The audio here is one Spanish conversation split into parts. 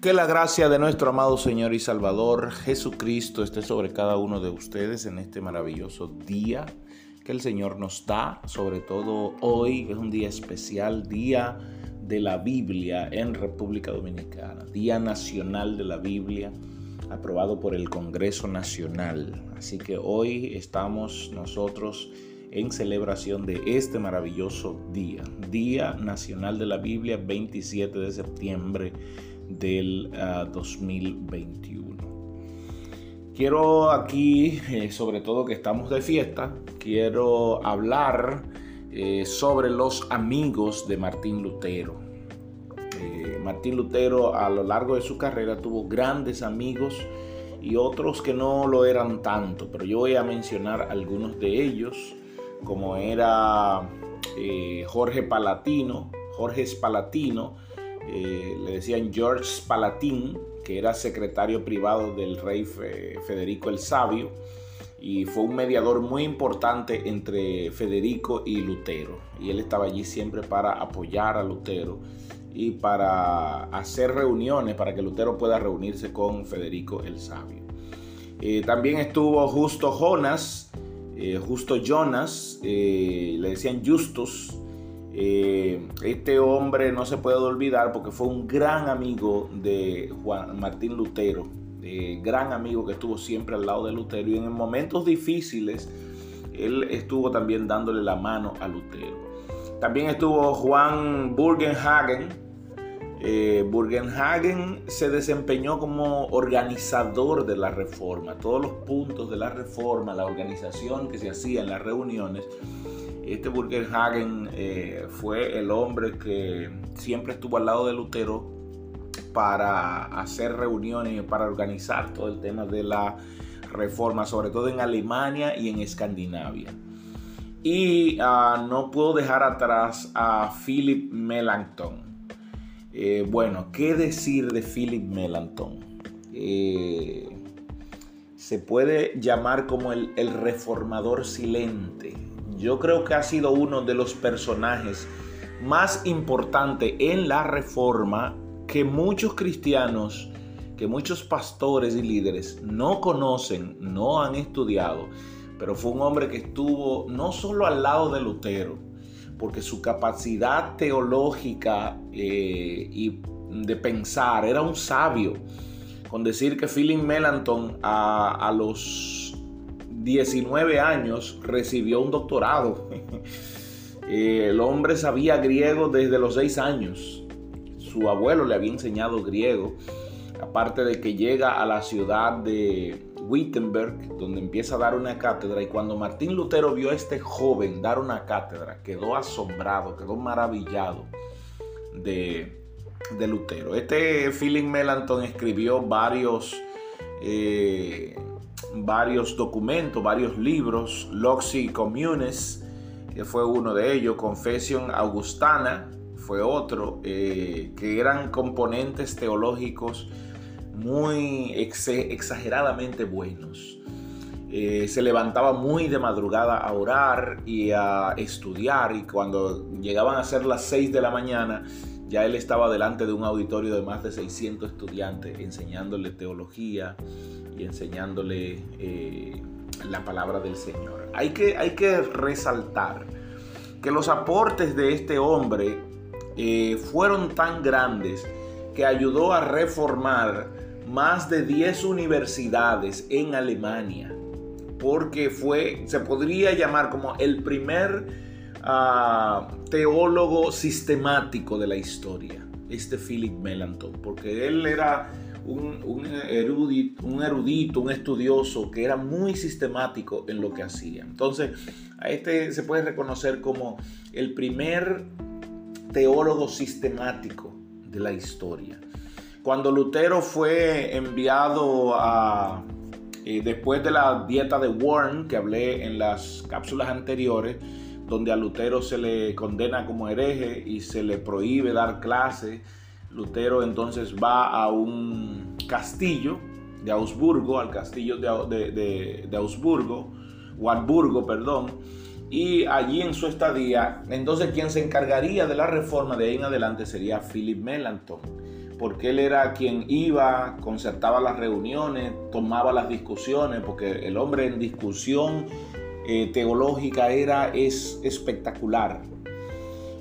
Que la gracia de nuestro amado Señor y Salvador Jesucristo esté sobre cada uno de ustedes en este maravilloso día que el Señor nos da, sobre todo hoy, que es un día especial, día de la Biblia en República Dominicana, Día Nacional de la Biblia, aprobado por el Congreso Nacional. Así que hoy estamos nosotros en celebración de este maravilloso día, Día Nacional de la Biblia, 27 de septiembre del 2021. Ah, quiero aquí, eh, sobre todo que estamos de fiesta, quiero hablar eh, sobre los amigos de Martín Lutero. Eh, Martín Lutero a lo largo de su carrera tuvo grandes amigos y otros que no lo eran tanto, pero yo voy a mencionar algunos de ellos, como era Jorge Palatino, Jorge Spalatino, eh, le decían George Palatín, que era secretario privado del rey Federico el Sabio, y fue un mediador muy importante entre Federico y Lutero. Y él estaba allí siempre para apoyar a Lutero y para hacer reuniones para que Lutero pueda reunirse con Federico el Sabio. Eh, también estuvo Justo Jonas, eh, Justo Jonas, le decían Justus, eh, este hombre no se puede olvidar porque fue un gran amigo de Juan Martín Lutero, eh, gran amigo que estuvo siempre al lado de Lutero y en momentos difíciles él estuvo también dándole la mano a Lutero. También estuvo Juan Burgenhagen. Eh, Burgenhagen se desempeñó como organizador de la reforma, todos los puntos de la reforma, la organización que se hacía en las reuniones este Burgerhagen eh, fue el hombre que siempre estuvo al lado de Lutero para hacer reuniones, para organizar todo el tema de la reforma, sobre todo en Alemania y en Escandinavia. Y ah, no puedo dejar atrás a Philip Melanchthon. Eh, bueno, ¿qué decir de Philip Melanchthon? Eh, se puede llamar como el reformador silente yo creo que ha sido uno de los personajes más importantes en la reforma que muchos cristianos, que muchos pastores y líderes no conocen, no han estudiado, pero fue un hombre que estuvo no solo al lado de Lutero, porque su capacidad teológica eh, y de pensar era un sabio. Con decir que Philip Melanchthon a, a los 19 años recibió un doctorado. El hombre sabía griego desde los 6 años. Su abuelo le había enseñado griego. Aparte de que llega a la ciudad de Wittenberg, donde empieza a dar una cátedra. Y cuando Martín Lutero vio a este joven dar una cátedra, quedó asombrado, quedó maravillado de, Lutero. Este Philip Melanchthon escribió varios eh, varios documentos, varios libros, Loxi Communes, que fue uno de ellos, Confession Augustana, fue otro, eh, que eran componentes teológicos muy exageradamente buenos. Eh, se levantaba muy de madrugada a orar y a estudiar y cuando llegaban a ser las 6 de la mañana ya él estaba delante de un auditorio de más de 600 estudiantes enseñándole teología enseñándole eh, la palabra del Señor. Hay que, hay que resaltar que los aportes de este hombre eh, fueron tan grandes que ayudó a reformar más de 10 universidades en Alemania, porque fue, se podría llamar como el primer teólogo sistemático de la historia, este Philip Melanchthon, porque él era un, erudito, un estudioso que era muy sistemático en lo que hacía. Entonces, a este se puede reconocer como el primer teólogo sistemático de la historia. Cuando Lutero fue enviado a, eh, después de la dieta de Warren, que hablé en las cápsulas anteriores, donde a Lutero se le condena como hereje y se le prohíbe dar clase. Lutero entonces va a un castillo de Augsburgo, al castillo de, de, de, Augsburgo, perdón, y allí en su estadía, entonces quien se encargaría de la reforma de ahí en adelante sería Philip Melanchthon, porque él era quien iba, concertaba las reuniones, tomaba las discusiones, porque el hombre en discusión eh, teológica era es espectacular.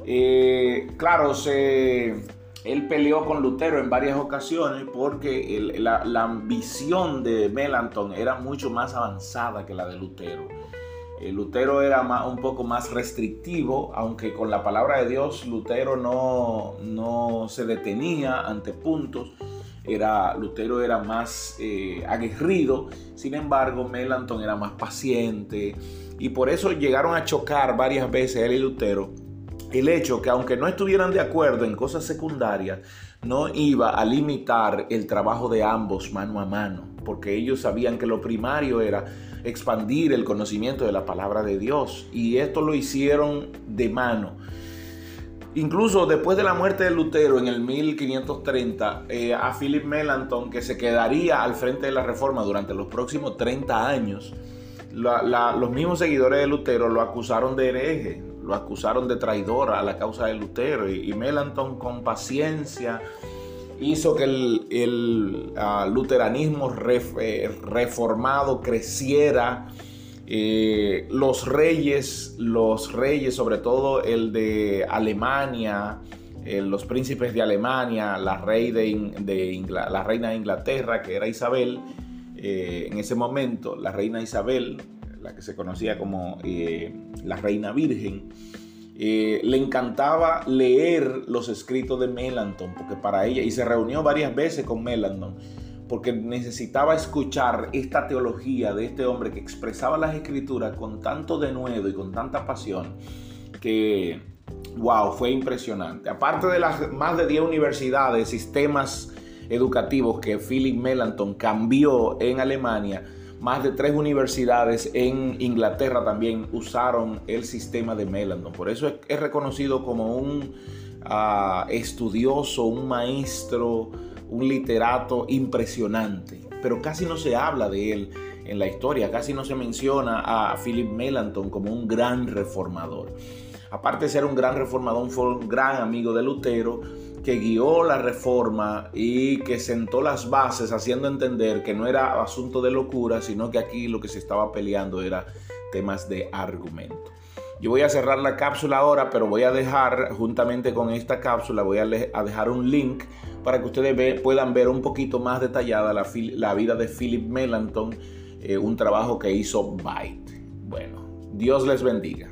Eh, claro, se, él peleó con Lutero en varias ocasiones porque la, ambición de Melanchthon era mucho más avanzada que la de Lutero. Eh, Lutero era un poco más restrictivo, aunque con la palabra de Dios Lutero no, no se detenía ante puntos. Era, Lutero era más eh, aguerrido, sin embargo Melanchthon era más paciente y por eso llegaron a chocar varias veces él y Lutero el hecho que aunque no estuvieran de acuerdo en cosas secundarias, no iba a limitar el trabajo de ambos mano a mano, porque ellos sabían que lo primario era expandir el conocimiento de la palabra de Dios. Y esto lo hicieron de mano. Incluso después de la muerte de Lutero en el 1530, eh, a Philip Melanchthon, que se quedaría al frente de la reforma durante los próximos 30 años, los mismos seguidores de Lutero lo acusaron de hereje, lo acusaron de traidor a la causa de Lutero. Y, y Melanchthon con paciencia hizo que el, ah, luteranismo eh, reformado creciera. Eh, los reyes, los reyes, sobre todo el de Alemania, eh, los príncipes de Alemania, la, rey de, la reina de Inglaterra, que era Isabel, en ese momento, la reina Isabel, la que se conocía como la reina virgen, eh, le encantaba leer los escritos de Melanchthon, porque para ella, y se reunió varias veces con Melanchthon, porque necesitaba escuchar esta teología de este hombre que expresaba las escrituras con tanto denuedo y con tanta pasión, que, wow, fue impresionante. Aparte de las más de 10 universidades, sistemas educativos que Philip Melanchthon cambió en Alemania, más de tres universidades en Inglaterra también usaron el sistema de Melanchthon. Por eso es, reconocido como un ah, estudioso, un maestro, un literato impresionante. Pero casi no se habla de él en la historia, casi no se menciona a Philip Melanchthon como un gran reformador. Aparte de ser un gran reformador, fue un gran amigo de Lutero que guió la reforma y que sentó las bases haciendo entender que no era asunto de locura, sino que aquí lo que se estaba peleando era temas de argumento. Yo voy a cerrar la cápsula ahora, pero voy a dejar, juntamente con esta cápsula, voy a, dejar un link para que ustedes puedan ver un poquito más detallada la, vida de Philip Melanchthon, eh, un trabajo que hizo Byte. Bueno, Dios les bendiga.